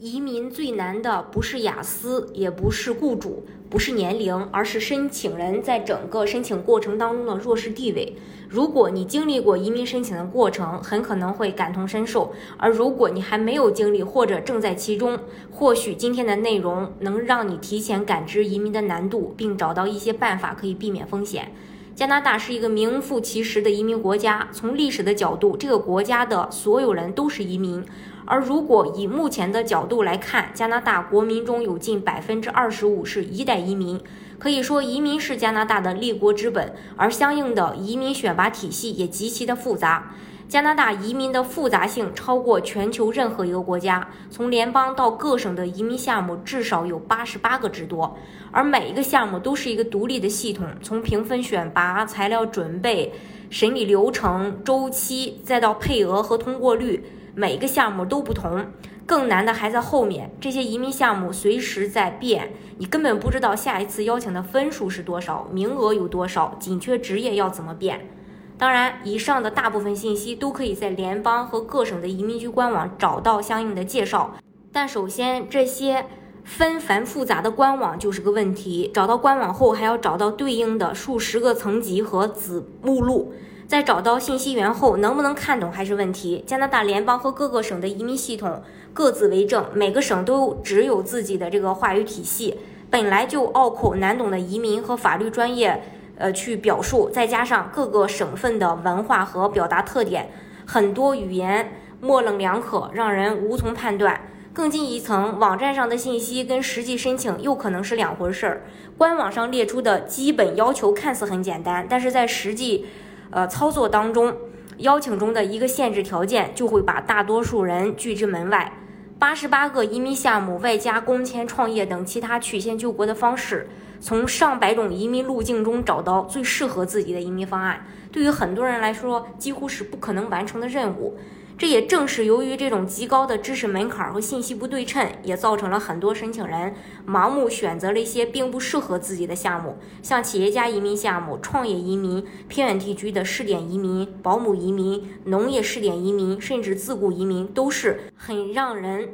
移民最难的不是雅思，也不是雇主，不是年龄，而是申请人在整个申请过程当中的弱势地位。如果你经历过移民申请的过程，很可能会感同身受；而如果你还没有经历或者正在其中，或许今天的内容能让你提前感知移民的难度，并找到一些办法可以避免风险。加拿大是一个名副其实的移民国家。从历史的角度，这个国家的所有人都是移民。而如果以目前的角度来看，加拿大国民中有近百分之二十五是一代移民，可以说移民是加拿大的立国之本。而相应的移民选拔体系也极其的复杂。加拿大移民的复杂性超过全球任何一个国家，从联邦到各省的移民项目至少有八十八个之多，而每一个项目都是一个独立的系统，从评分、选拔、材料准备、审理流程、周期，再到配额和通过率，每一个项目都不同。更难的还在后面，这些移民项目随时在变，你根本不知道下一次邀请的分数是多少，名额有多少，紧缺职业要怎么变。当然，以上的大部分信息都可以在联邦和各省的移民局官网找到相应的介绍。但首先，这些纷繁复杂的官网就是个问题。找到官网后，还要找到对应的数十个层级和子目录。在找到信息源后，能不能看懂还是问题。加拿大联邦和各个省的移民系统各自为政，每个省都只有自己的这个话语体系。本来就拗口难懂的移民和法律专业。呃，去表述，再加上各个省份的文化和表达特点，很多语言模棱两可，让人无从判断。更进一层，网站上的信息跟实际申请又可能是两回事儿。官网上列出的基本要求看似很简单，但是在实际，呃操作当中，邀请中的一个限制条件就会把大多数人拒之门外。八十八个移民项目，外加工签、创业等其他曲线救国的方式。从上百种移民路径中找到最适合自己的移民方案，对于很多人来说几乎是不可能完成的任务。这也正是由于这种极高的知识门槛和信息不对称，也造成了很多申请人盲目选择了一些并不适合自己的项目，像企业家移民项目、创业移民、偏远地区的试点移民、保姆移民、农业试点移民，甚至自雇移民，都是很让人。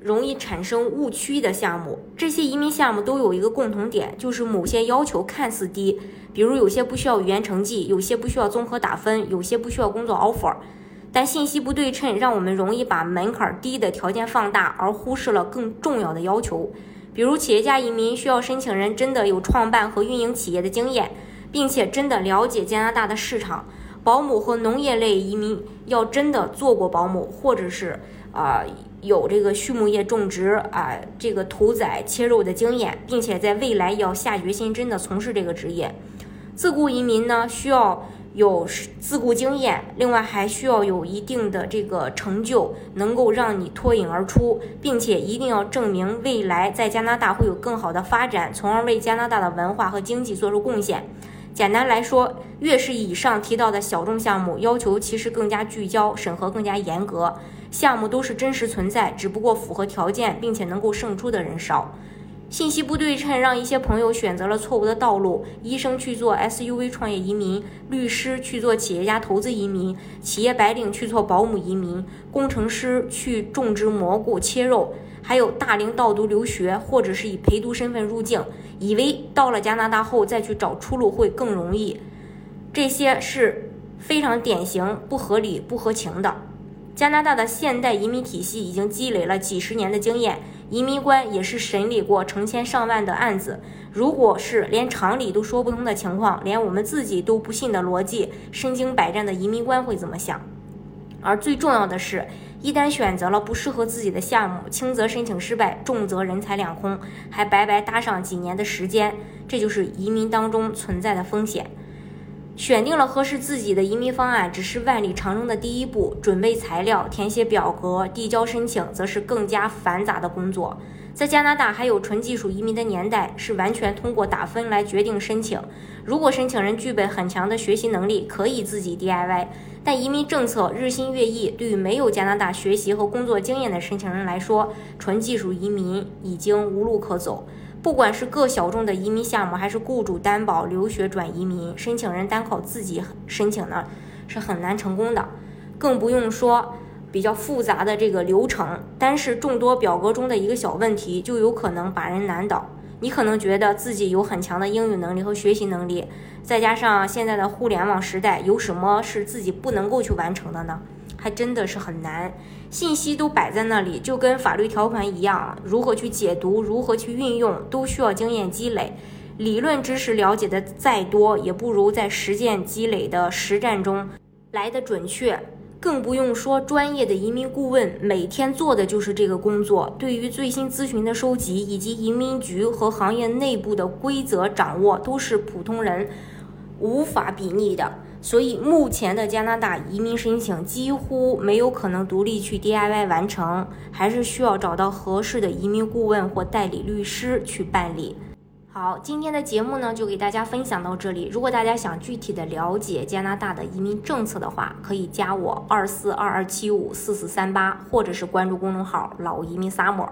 容易产生误区的项目，这些移民项目都有一个共同点，就是某些要求看似低，比如有些不需要语言成绩，有些不需要综合打分，有些不需要工作 offer，但信息不对称，让我们容易把门槛低的条件放大，而忽视了更重要的要求。比如企业家移民需要申请人真的有创办和运营企业的经验，并且真的了解加拿大的市场；保姆和农业类移民要真的做过保姆，或者是啊。有这个畜牧业种植啊，这个屠宰切肉的经验，并且在未来要下决心真的从事这个职业。自雇移民呢，需要有自雇经验，另外还需要有一定的这个成就，能够让你脱颖而出，并且一定要证明未来在加拿大会有更好的发展，从而为加拿大的文化和经济做出贡献。简单来说，越是以上提到的小众项目，要求其实更加聚焦，审核更加严格。项目都是真实存在，只不过符合条件并且能够胜出的人少。信息不对称让一些朋友选择了错误的道路：医生去做 SUV 创业移民，律师去做企业家投资移民，企业白领去做保姆移民，工程师去种植蘑菇切肉，还有大龄倒读留学或者是以陪读身份入境，以为到了加拿大后再去找出路会更容易。这些是非常典型、不合理、不合情的。加拿大的现代移民体系已经积累了几十年的经验，移民官也是审理过成千上万的案子。如果是连常理都说不通的情况，连我们自己都不信的逻辑，身经百战的移民官会怎么想？而最重要的是，一旦选择了不适合自己的项目，轻则申请失败，重则人财两空，还白白搭上几年的时间。这就是移民当中存在的风险。选定了合适自己的移民方案，只是万里长征的第一步。准备材料、填写表格、递交申请，则是更加繁杂的工作。在加拿大还有纯技术移民的年代，是完全通过打分来决定申请。如果申请人具备很强的学习能力，可以自己 DIY。但移民政策日新月异，对于没有加拿大学习和工作经验的申请人来说，纯技术移民已经无路可走。不管是各小众的移民项目，还是雇主担保留学转移民，申请人单靠自己申请呢，是很难成功的。更不用说比较复杂的这个流程，单是众多表格中的一个小问题，就有可能把人难倒。你可能觉得自己有很强的英语能力和学习能力，再加上现在的互联网时代，有什么是自己不能够去完成的呢？还真的是很难，信息都摆在那里，就跟法律条款一样，如何去解读，如何去运用，都需要经验积累。理论知识了解的再多，也不如在实践积累的实战中来的准确。更不用说专业的移民顾问每天做的就是这个工作，对于最新咨询的收集以及移民局和行业内部的规则掌握，都是普通人无法比拟的。所以，目前的加拿大移民申请几乎没有可能独立去 DIY 完成，还是需要找到合适的移民顾问或代理律师去办理。好，今天的节目呢，就给大家分享到这里。如果大家想具体的了解加拿大的移民政策的话，可以加我二四二二七五四四三八，或者是关注公众号“老移民 summer”。